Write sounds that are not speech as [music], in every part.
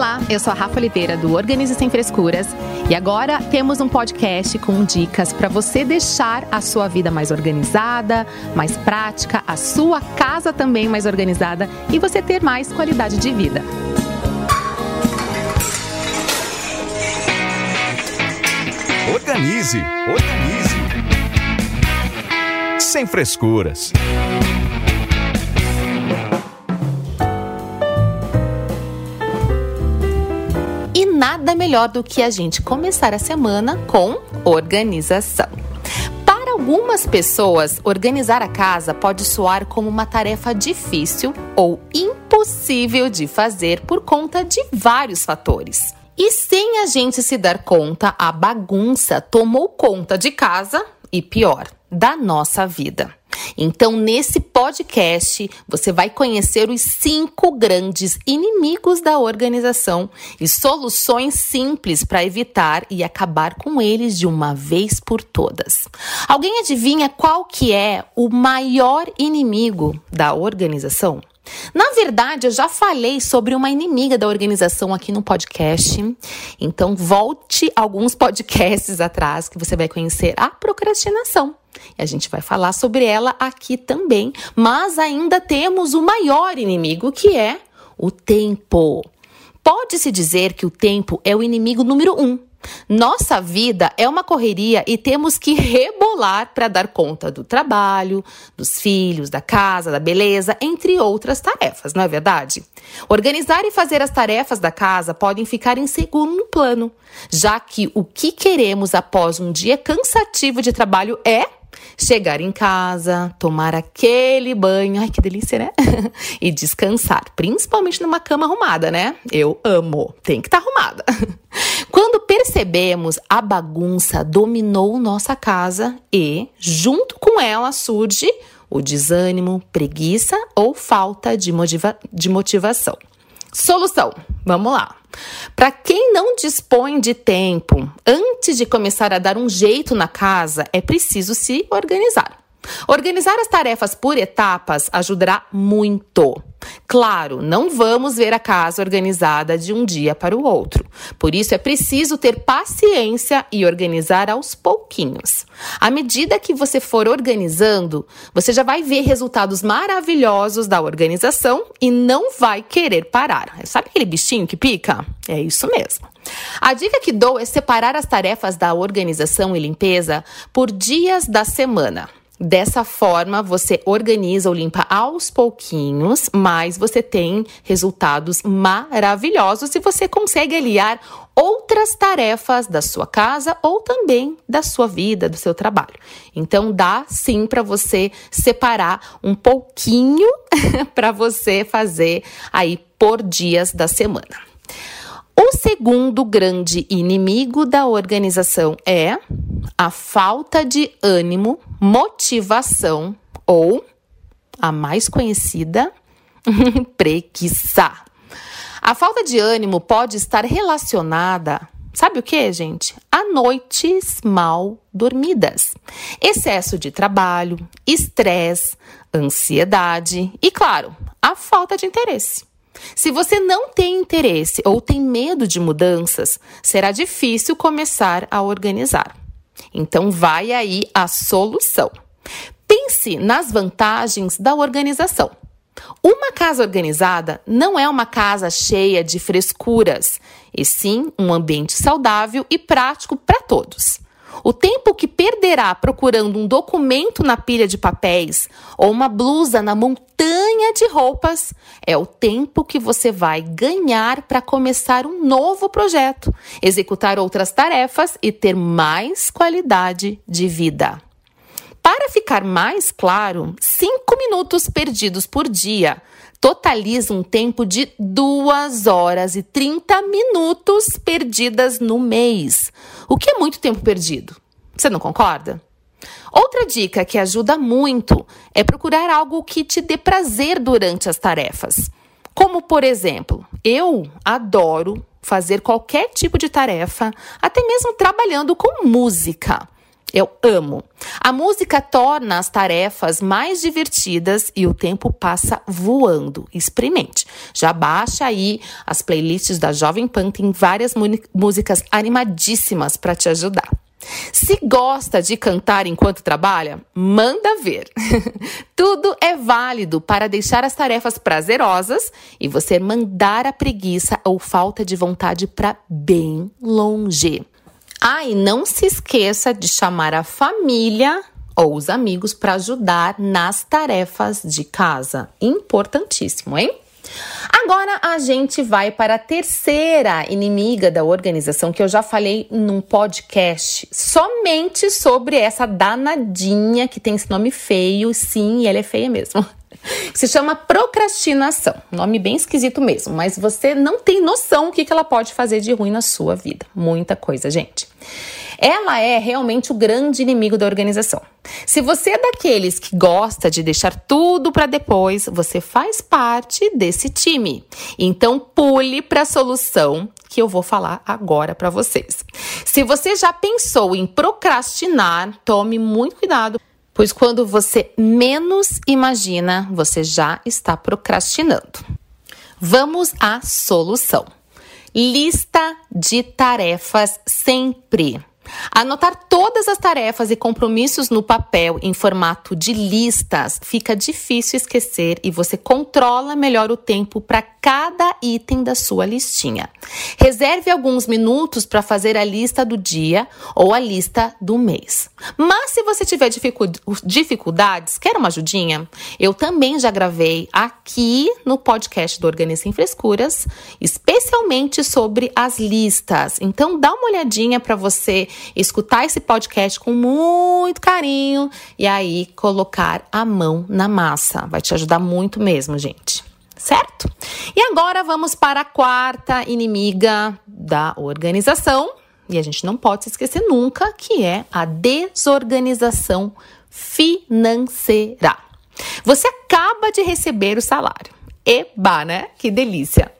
Olá, eu sou a Rafa Oliveira do Organize Sem Frescuras e agora temos um podcast com dicas para você deixar a sua vida mais organizada, mais prática, a sua casa também mais organizada e você ter mais qualidade de vida. Organize, organize. Sem frescuras. Nada melhor do que a gente começar a semana com organização. Para algumas pessoas, organizar a casa pode soar como uma tarefa difícil ou impossível de fazer por conta de vários fatores. E sem a gente se dar conta, a bagunça tomou conta de casa e pior, da nossa vida. Então, nesse podcast, você vai conhecer os cinco grandes inimigos da organização e soluções simples para evitar e acabar com eles de uma vez por todas. Alguém adivinha qual que é o maior inimigo da organização? Na verdade, eu já falei sobre uma inimiga da organização aqui no podcast. Então, volte alguns podcasts atrás que você vai conhecer a procrastinação. E a gente vai falar sobre ela aqui também. Mas ainda temos o maior inimigo, que é o tempo. Pode-se dizer que o tempo é o inimigo número um nossa vida é uma correria e temos que rebolar para dar conta do trabalho, dos filhos, da casa, da beleza, entre outras tarefas, não é verdade? Organizar e fazer as tarefas da casa podem ficar em segundo plano, já que o que queremos após um dia cansativo de trabalho é chegar em casa, tomar aquele banho, ai que delícia, né? [laughs] e descansar, principalmente numa cama arrumada, né? Eu amo, tem que estar tá arrumada. [laughs] Quando percebemos, a bagunça dominou nossa casa e, junto com ela, surge o desânimo, preguiça ou falta de, motiva de motivação. Solução: vamos lá. Para quem não dispõe de tempo, antes de começar a dar um jeito na casa, é preciso se organizar. Organizar as tarefas por etapas ajudará muito. Claro, não vamos ver a casa organizada de um dia para o outro. Por isso é preciso ter paciência e organizar aos pouquinhos. À medida que você for organizando, você já vai ver resultados maravilhosos da organização e não vai querer parar. Sabe aquele bichinho que pica? É isso mesmo. A dica que dou é separar as tarefas da organização e limpeza por dias da semana. Dessa forma, você organiza ou limpa aos pouquinhos, mas você tem resultados maravilhosos e você consegue aliar outras tarefas da sua casa ou também da sua vida, do seu trabalho. Então dá sim para você separar um pouquinho [laughs] para você fazer aí por dias da semana. O segundo grande inimigo da organização é a falta de ânimo, motivação ou a mais conhecida, [laughs] preguiça. A falta de ânimo pode estar relacionada, sabe o que, gente? A noites mal dormidas, excesso de trabalho, estresse, ansiedade e, claro, a falta de interesse. Se você não tem interesse ou tem medo de mudanças, será difícil começar a organizar. Então, vai aí a solução. Pense nas vantagens da organização. Uma casa organizada não é uma casa cheia de frescuras, e sim um ambiente saudável e prático para todos. O tempo que perderá procurando um documento na pilha de papéis ou uma blusa na montanha de roupas é o tempo que você vai ganhar para começar um novo projeto, executar outras tarefas e ter mais qualidade de vida. Para ficar mais claro, cinco minutos perdidos por dia totaliza um tempo de 2 horas e 30 minutos perdidas no mês. O que é muito tempo perdido? Você não concorda? Outra dica que ajuda muito é procurar algo que te dê prazer durante as tarefas. Como, por exemplo, eu adoro fazer qualquer tipo de tarefa, até mesmo trabalhando com música. Eu amo. A música torna as tarefas mais divertidas e o tempo passa voando. Experimente. Já baixa aí as playlists da Jovem Pan, tem várias músicas animadíssimas para te ajudar. Se gosta de cantar enquanto trabalha, manda ver. [laughs] Tudo é válido para deixar as tarefas prazerosas e você mandar a preguiça ou falta de vontade para bem longe. Ah, e não se esqueça de chamar a família ou os amigos para ajudar nas tarefas de casa. Importantíssimo, hein? Agora a gente vai para a terceira inimiga da organização que eu já falei num podcast somente sobre essa danadinha que tem esse nome feio, sim, ela é feia mesmo. [laughs] Se chama procrastinação. Nome bem esquisito mesmo, mas você não tem noção o que ela pode fazer de ruim na sua vida. Muita coisa, gente. Ela é realmente o grande inimigo da organização. Se você é daqueles que gosta de deixar tudo para depois, você faz parte desse time. Então pule para a solução que eu vou falar agora para vocês. Se você já pensou em procrastinar, tome muito cuidado pois quando você menos imagina, você já está procrastinando. Vamos à solução. Lista de tarefas sempre. Anotar todas as tarefas e compromissos no papel em formato de listas fica difícil esquecer e você controla melhor o tempo para cada item da sua listinha. Reserve alguns minutos para fazer a lista do dia ou a lista do mês. Mas se você tiver dificuldades, quer uma ajudinha? Eu também já gravei aqui no podcast do Organiza Sem Frescuras, sobre as listas. Então dá uma olhadinha para você escutar esse podcast com muito carinho e aí colocar a mão na massa. Vai te ajudar muito mesmo, gente. Certo? E agora vamos para a quarta inimiga da organização, e a gente não pode se esquecer nunca, que é a desorganização financeira. Você acaba de receber o salário. Eba, né? Que delícia!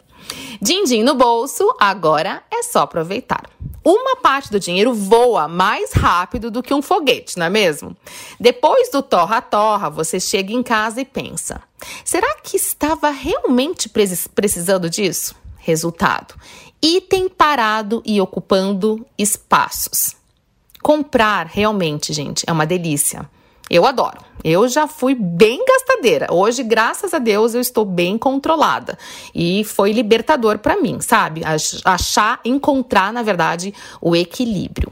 Din-din no bolso, agora é só aproveitar. Uma parte do dinheiro voa mais rápido do que um foguete, não é mesmo? Depois do torra-torra, você chega em casa e pensa: será que estava realmente precisando disso? Resultado: item parado e ocupando espaços. Comprar realmente, gente, é uma delícia. Eu adoro. Eu já fui bem gastadeira. Hoje, graças a Deus, eu estou bem controlada. E foi libertador para mim, sabe? Achar, encontrar, na verdade, o equilíbrio.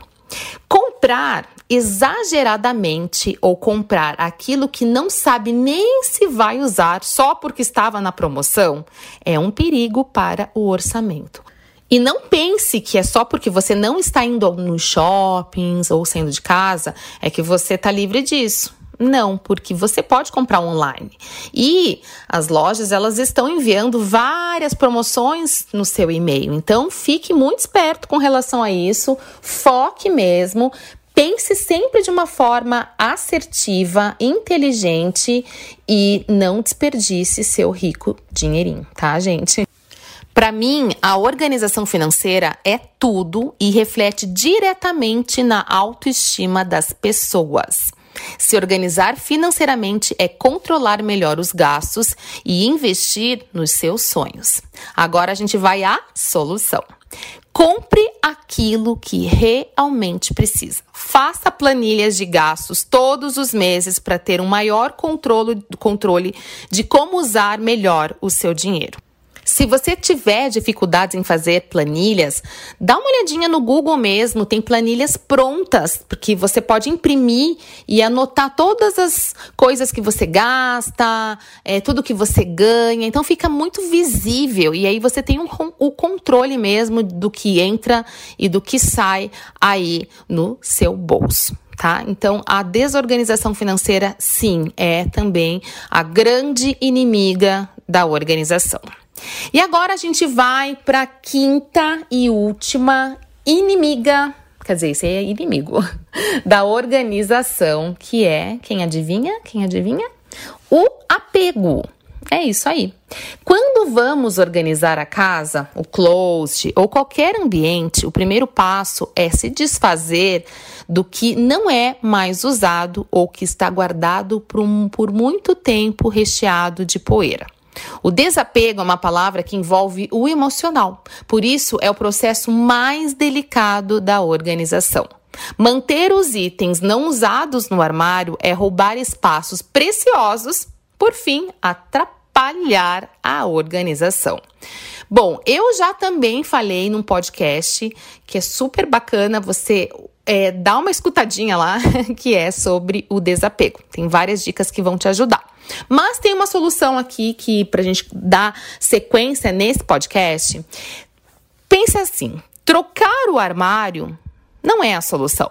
Comprar exageradamente ou comprar aquilo que não sabe nem se vai usar só porque estava na promoção é um perigo para o orçamento. E não pense que é só porque você não está indo nos shoppings ou saindo de casa é que você está livre disso. Não, porque você pode comprar online. E as lojas, elas estão enviando várias promoções no seu e-mail. Então, fique muito esperto com relação a isso. Foque mesmo. Pense sempre de uma forma assertiva, inteligente e não desperdice seu rico dinheirinho, tá, gente? Para mim, a organização financeira é tudo e reflete diretamente na autoestima das pessoas. Se organizar financeiramente é controlar melhor os gastos e investir nos seus sonhos. Agora a gente vai à solução. Compre aquilo que realmente precisa. Faça planilhas de gastos todos os meses para ter um maior controle, controle de como usar melhor o seu dinheiro. Se você tiver dificuldades em fazer planilhas, dá uma olhadinha no Google mesmo, tem planilhas prontas, porque você pode imprimir e anotar todas as coisas que você gasta, é, tudo que você ganha. Então fica muito visível e aí você tem um, o controle mesmo do que entra e do que sai aí no seu bolso tá? Então, a desorganização financeira, sim, é também a grande inimiga da organização. E agora a gente vai para a quinta e última inimiga, quer dizer, esse é inimigo [laughs] da organização, que é, quem adivinha? Quem adivinha? O apego. É isso aí. Quando vamos organizar a casa, o closet ou qualquer ambiente, o primeiro passo é se desfazer do que não é mais usado ou que está guardado por, um, por muito tempo recheado de poeira. O desapego é uma palavra que envolve o emocional, por isso é o processo mais delicado da organização. Manter os itens não usados no armário é roubar espaços preciosos, por fim, atrapalhar a organização. Bom, eu já também falei num podcast que é super bacana você é, dá uma escutadinha lá, [laughs] que é sobre o desapego. Tem várias dicas que vão te ajudar. Mas tem uma solução aqui que, para a gente dar sequência nesse podcast, pense assim: trocar o armário não é a solução.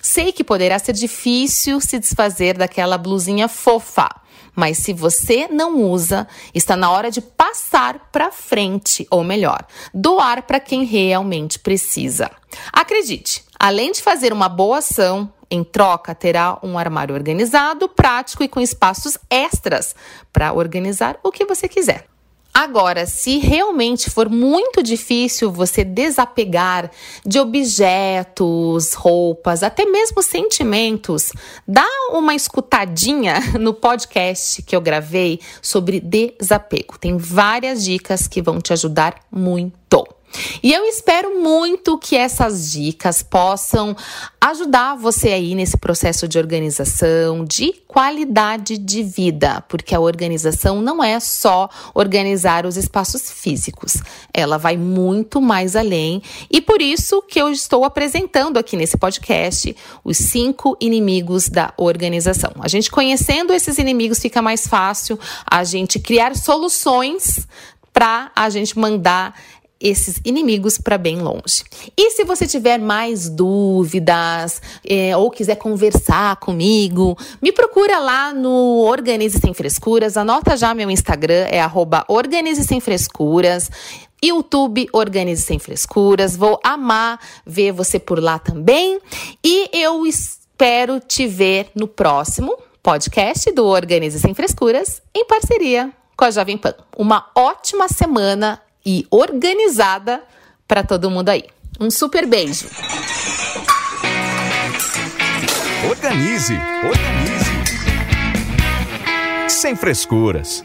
Sei que poderá ser difícil se desfazer daquela blusinha fofa, mas se você não usa, está na hora de passar para frente, ou melhor, doar para quem realmente precisa. Acredite, além de fazer uma boa ação, em troca, terá um armário organizado, prático e com espaços extras para organizar o que você quiser. Agora, se realmente for muito difícil você desapegar de objetos, roupas, até mesmo sentimentos, dá uma escutadinha [laughs] no podcast que eu gravei sobre desapego. Tem várias dicas que vão te ajudar muito. E eu espero muito que essas dicas possam ajudar você aí nesse processo de organização, de qualidade de vida, porque a organização não é só organizar os espaços físicos, ela vai muito mais além e por isso que eu estou apresentando aqui nesse podcast os cinco inimigos da organização. A gente conhecendo esses inimigos fica mais fácil a gente criar soluções para a gente mandar esses inimigos para bem longe. E se você tiver mais dúvidas é, ou quiser conversar comigo, me procura lá no Organize Sem Frescuras. Anota já meu Instagram, é arroba Organize Sem Frescuras. YouTube Organize Sem Frescuras. Vou amar ver você por lá também. E eu espero te ver no próximo podcast do Organize Sem Frescuras, em parceria com a Jovem Pan. Uma ótima semana e organizada para todo mundo aí. Um super beijo. Organize, organize. Sem frescuras.